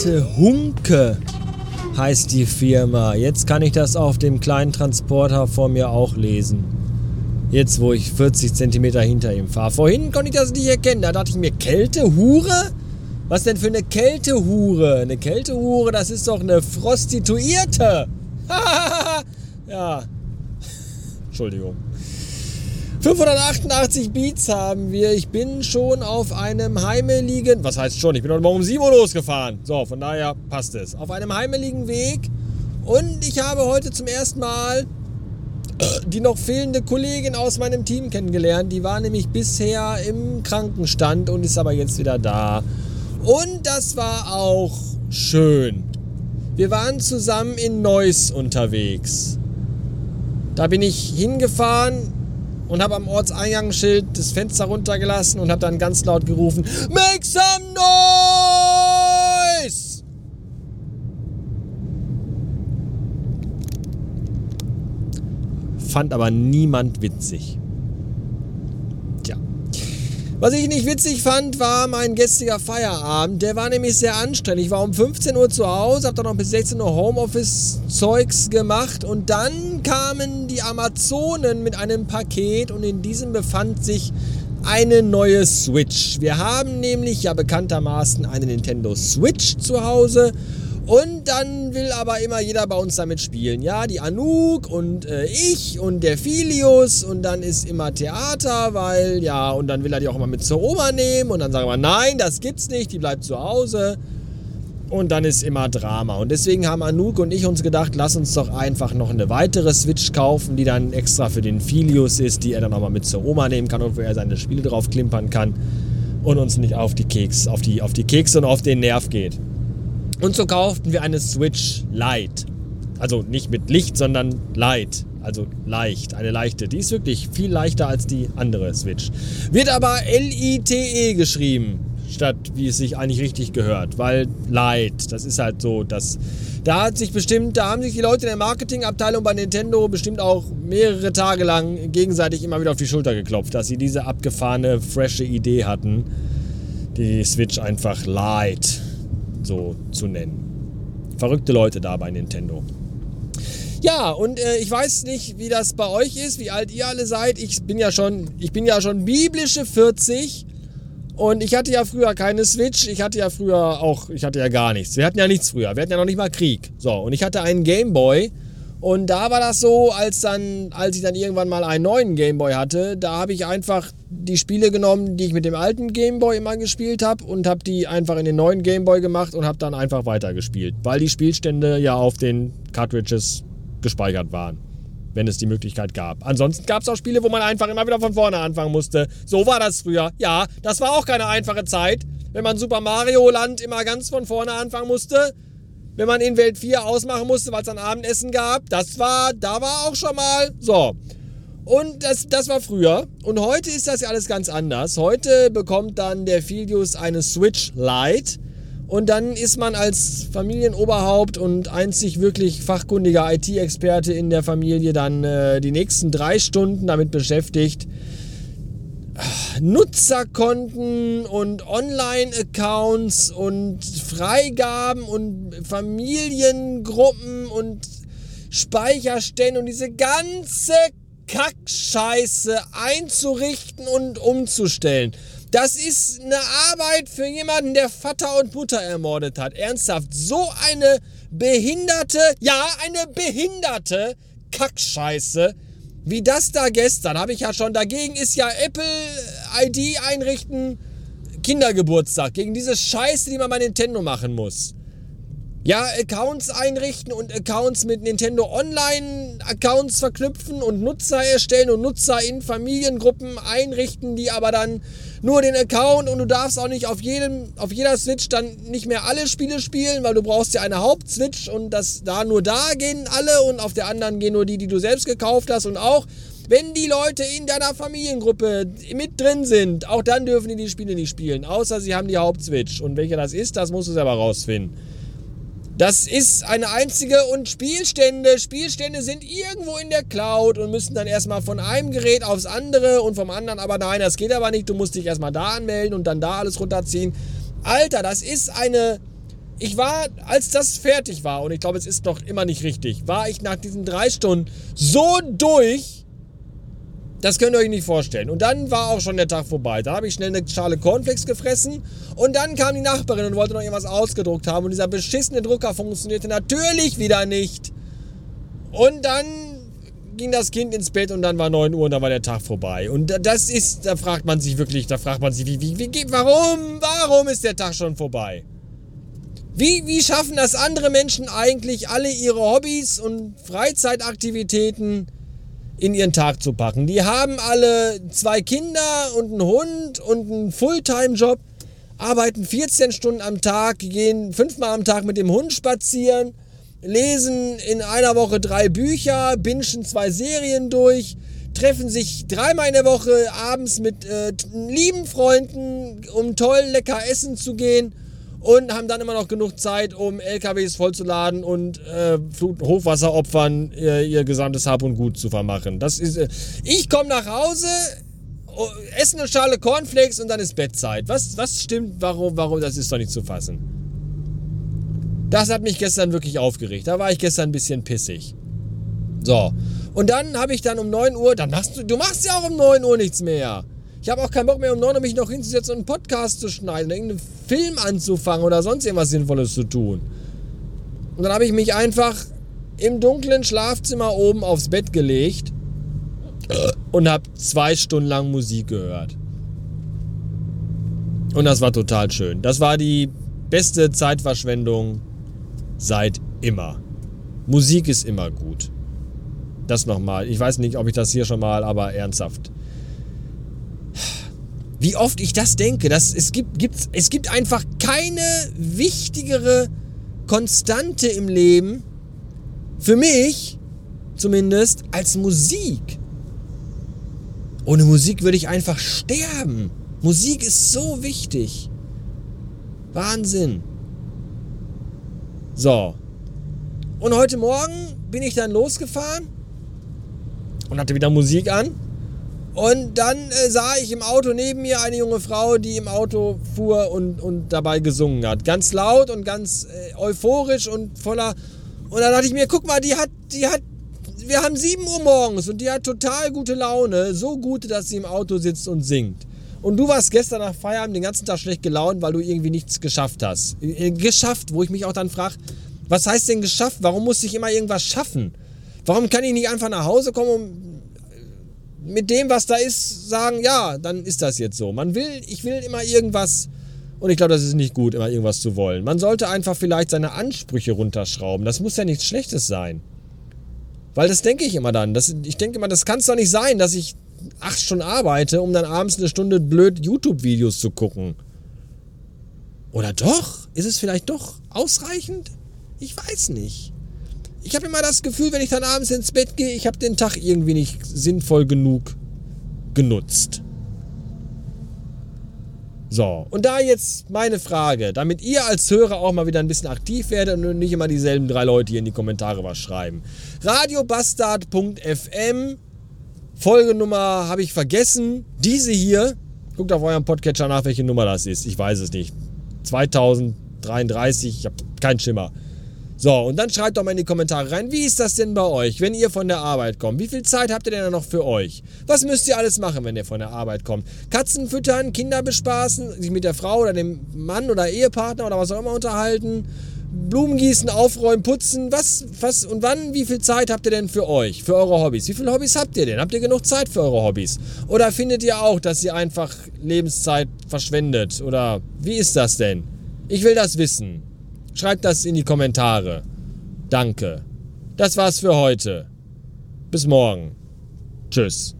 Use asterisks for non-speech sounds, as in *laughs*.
Kälte Hunke heißt die Firma. Jetzt kann ich das auf dem kleinen Transporter vor mir auch lesen. Jetzt, wo ich 40 cm hinter ihm fahre. Vorhin konnte ich das nicht erkennen. Da dachte ich mir, Kältehure? Was denn für eine Kältehure? Eine Kältehure, das ist doch eine Prostituierte. *laughs* ja. Entschuldigung. 588 Beats haben wir. Ich bin schon auf einem heimeligen, was heißt schon, ich bin heute Morgen um 7 Uhr losgefahren. So, von daher passt es. Auf einem heimeligen Weg. Und ich habe heute zum ersten Mal die noch fehlende Kollegin aus meinem Team kennengelernt. Die war nämlich bisher im Krankenstand und ist aber jetzt wieder da. Und das war auch schön. Wir waren zusammen in Neuss unterwegs. Da bin ich hingefahren und habe am Ortseingangsschild das Fenster runtergelassen und habe dann ganz laut gerufen: Make some noise! fand aber niemand witzig. Was ich nicht witzig fand, war mein gestriger Feierabend. Der war nämlich sehr anstrengend. Ich war um 15 Uhr zu Hause, habe dann noch bis 16 Uhr Homeoffice-Zeugs gemacht und dann kamen die Amazonen mit einem Paket und in diesem befand sich eine neue Switch. Wir haben nämlich ja bekanntermaßen eine Nintendo Switch zu Hause und dann will aber immer jeder bei uns damit spielen. Ja, die Anouk und äh, ich und der Filius und dann ist immer Theater, weil ja, und dann will er die auch immer mit zur Oma nehmen und dann sagen wir, nein, das gibt's nicht, die bleibt zu Hause. Und dann ist immer Drama. Und deswegen haben Anouk und ich uns gedacht, lass uns doch einfach noch eine weitere Switch kaufen, die dann extra für den Filius ist, die er dann auch mal mit zur Oma nehmen kann und wo er seine Spiele drauf klimpern kann und uns nicht auf die Keks, auf die, auf die Kekse und auf den Nerv geht. Und so kauften wir eine Switch Lite. Also nicht mit Licht, sondern Light. Also leicht, eine leichte. Die ist wirklich viel leichter als die andere Switch. Wird aber L-I-T-E geschrieben, statt wie es sich eigentlich richtig gehört. Weil Light, das ist halt so, dass. Da hat sich bestimmt, da haben sich die Leute in der Marketingabteilung bei Nintendo bestimmt auch mehrere Tage lang gegenseitig immer wieder auf die Schulter geklopft, dass sie diese abgefahrene, frische Idee hatten, die Switch einfach Light so zu nennen. Verrückte Leute da bei Nintendo. Ja, und äh, ich weiß nicht, wie das bei euch ist, wie alt ihr alle seid. Ich bin ja schon, ich bin ja schon biblische 40 und ich hatte ja früher keine Switch. Ich hatte ja früher auch, ich hatte ja gar nichts. Wir hatten ja nichts früher. Wir hatten ja noch nicht mal Krieg. So, und ich hatte einen Gameboy und da war das so, als dann, als ich dann irgendwann mal einen neuen Gameboy hatte, da habe ich einfach die Spiele genommen, die ich mit dem alten Gameboy immer gespielt habe und habe die einfach in den neuen Gameboy gemacht und habe dann einfach weitergespielt, weil die Spielstände ja auf den Cartridges gespeichert waren, wenn es die Möglichkeit gab. Ansonsten gab es auch Spiele, wo man einfach immer wieder von vorne anfangen musste. So war das früher. Ja, das war auch keine einfache Zeit, wenn man Super Mario Land immer ganz von vorne anfangen musste wenn man in Welt 4 ausmachen musste, weil es ein Abendessen gab. Das war, da war auch schon mal. So. Und das, das war früher. Und heute ist das ja alles ganz anders. Heute bekommt dann der Filius eine Switch Lite. Und dann ist man als Familienoberhaupt und einzig wirklich fachkundiger IT-Experte in der Familie dann äh, die nächsten drei Stunden damit beschäftigt, Nutzerkonten und Online-Accounts und Freigaben und Familiengruppen und Speicherstände und diese ganze Kackscheiße einzurichten und umzustellen. Das ist eine Arbeit für jemanden, der Vater und Mutter ermordet hat. Ernsthaft, so eine behinderte, ja, eine behinderte Kackscheiße wie das da gestern, habe ich ja schon. Dagegen ist ja Apple ID einrichten Kindergeburtstag. Gegen diese Scheiße, die man bei Nintendo machen muss. Ja, Accounts einrichten und Accounts mit Nintendo Online-Accounts verknüpfen und Nutzer erstellen und Nutzer in Familiengruppen einrichten, die aber dann nur den Account und du darfst auch nicht auf, jedem, auf jeder Switch dann nicht mehr alle Spiele spielen, weil du brauchst ja eine Hauptswitch und das da nur da gehen alle und auf der anderen gehen nur die, die du selbst gekauft hast und auch wenn die Leute in deiner Familiengruppe mit drin sind, auch dann dürfen die die Spiele nicht spielen, außer sie haben die Hauptswitch und welcher das ist, das musst du selber rausfinden. Das ist eine einzige und Spielstände. Spielstände sind irgendwo in der Cloud und müssen dann erstmal von einem Gerät aufs andere und vom anderen aber nein, das geht aber nicht. Du musst dich erstmal da anmelden und dann da alles runterziehen. Alter, das ist eine ich war, als das fertig war, und ich glaube, es ist noch immer nicht richtig, war ich nach diesen drei Stunden so durch, das könnt ihr euch nicht vorstellen. Und dann war auch schon der Tag vorbei. Da habe ich schnell eine Schale Cornflakes gefressen und dann kam die Nachbarin und wollte noch irgendwas ausgedruckt haben und dieser beschissene Drucker funktionierte natürlich wieder nicht. Und dann ging das Kind ins Bett und dann war 9 Uhr und dann war der Tag vorbei. Und das ist, da fragt man sich wirklich, da fragt man sich, wie, wie, wie, warum, warum ist der Tag schon vorbei? Wie, wie schaffen das andere Menschen eigentlich, alle ihre Hobbys und Freizeitaktivitäten in ihren Tag zu packen? Die haben alle zwei Kinder und einen Hund und einen Fulltime-Job, arbeiten 14 Stunden am Tag, gehen fünfmal am Tag mit dem Hund spazieren, lesen in einer Woche drei Bücher, bingen zwei Serien durch, treffen sich dreimal in der Woche abends mit äh, lieben Freunden, um toll lecker essen zu gehen und haben dann immer noch genug Zeit, um LKWs vollzuladen und äh, Hochwasseropfern ihr, ihr, gesamtes Hab und Gut zu vermachen. Das ist, äh, ich komme nach Hause, oh, esse eine Schale Cornflakes und dann ist Bettzeit. Was, was stimmt? Warum? Warum? Das ist doch nicht zu fassen. Das hat mich gestern wirklich aufgeregt. Da war ich gestern ein bisschen pissig. So. Und dann habe ich dann um 9 Uhr, dann machst du, du machst ja auch um 9 Uhr nichts mehr. Ich habe auch keinen Bock mehr, um 9 Uhr mich noch hinzusetzen und einen Podcast zu schneiden irgendeinen Film anzufangen oder sonst irgendwas Sinnvolles zu tun. Und dann habe ich mich einfach im dunklen Schlafzimmer oben aufs Bett gelegt und habe zwei Stunden lang Musik gehört. Und das war total schön. Das war die beste Zeitverschwendung seit immer. Musik ist immer gut. Das nochmal. Ich weiß nicht, ob ich das hier schon mal, aber ernsthaft. Wie oft ich das denke, dass es gibt, gibt, es gibt einfach keine wichtigere Konstante im Leben, für mich zumindest, als Musik. Ohne Musik würde ich einfach sterben. Musik ist so wichtig. Wahnsinn. So. Und heute Morgen bin ich dann losgefahren und hatte wieder Musik an. Und dann äh, sah ich im Auto neben mir eine junge Frau, die im Auto fuhr und, und dabei gesungen hat. Ganz laut und ganz äh, euphorisch und voller. Und dann dachte ich mir, guck mal, die hat, die hat, wir haben 7 Uhr morgens und die hat total gute Laune. So gut, dass sie im Auto sitzt und singt. Und du warst gestern nach Feierabend den ganzen Tag schlecht gelaunt, weil du irgendwie nichts geschafft hast. Äh, geschafft, wo ich mich auch dann frage, was heißt denn geschafft? Warum muss ich immer irgendwas schaffen? Warum kann ich nicht einfach nach Hause kommen und mit dem, was da ist, sagen, ja, dann ist das jetzt so. Man will, ich will immer irgendwas. Und ich glaube, das ist nicht gut, immer irgendwas zu wollen. Man sollte einfach vielleicht seine Ansprüche runterschrauben. Das muss ja nichts Schlechtes sein. Weil das denke ich immer dann. Das, ich denke immer, das kann es doch nicht sein, dass ich acht Stunden arbeite, um dann abends eine Stunde blöd YouTube-Videos zu gucken. Oder doch? Ist es vielleicht doch ausreichend? Ich weiß nicht ich habe immer das Gefühl, wenn ich dann abends ins Bett gehe, ich habe den Tag irgendwie nicht sinnvoll genug genutzt. So, und da jetzt meine Frage, damit ihr als Hörer auch mal wieder ein bisschen aktiv werdet und nicht immer dieselben drei Leute hier in die Kommentare was schreiben. Radiobastard.fm, Folgenummer habe ich vergessen. Diese hier, guckt auf eurem Podcatcher nach, welche Nummer das ist. Ich weiß es nicht. 2033, ich habe keinen Schimmer. So, und dann schreibt doch mal in die Kommentare rein, wie ist das denn bei euch, wenn ihr von der Arbeit kommt? Wie viel Zeit habt ihr denn noch für euch? Was müsst ihr alles machen, wenn ihr von der Arbeit kommt? Katzen füttern, Kinder bespaßen, sich mit der Frau oder dem Mann oder Ehepartner oder was auch immer unterhalten, Blumen gießen, aufräumen, putzen, was, was und wann, wie viel Zeit habt ihr denn für euch, für eure Hobbys? Wie viele Hobbys habt ihr denn? Habt ihr genug Zeit für eure Hobbys? Oder findet ihr auch, dass ihr einfach Lebenszeit verschwendet? Oder wie ist das denn? Ich will das wissen. Schreibt das in die Kommentare. Danke. Das war's für heute. Bis morgen. Tschüss.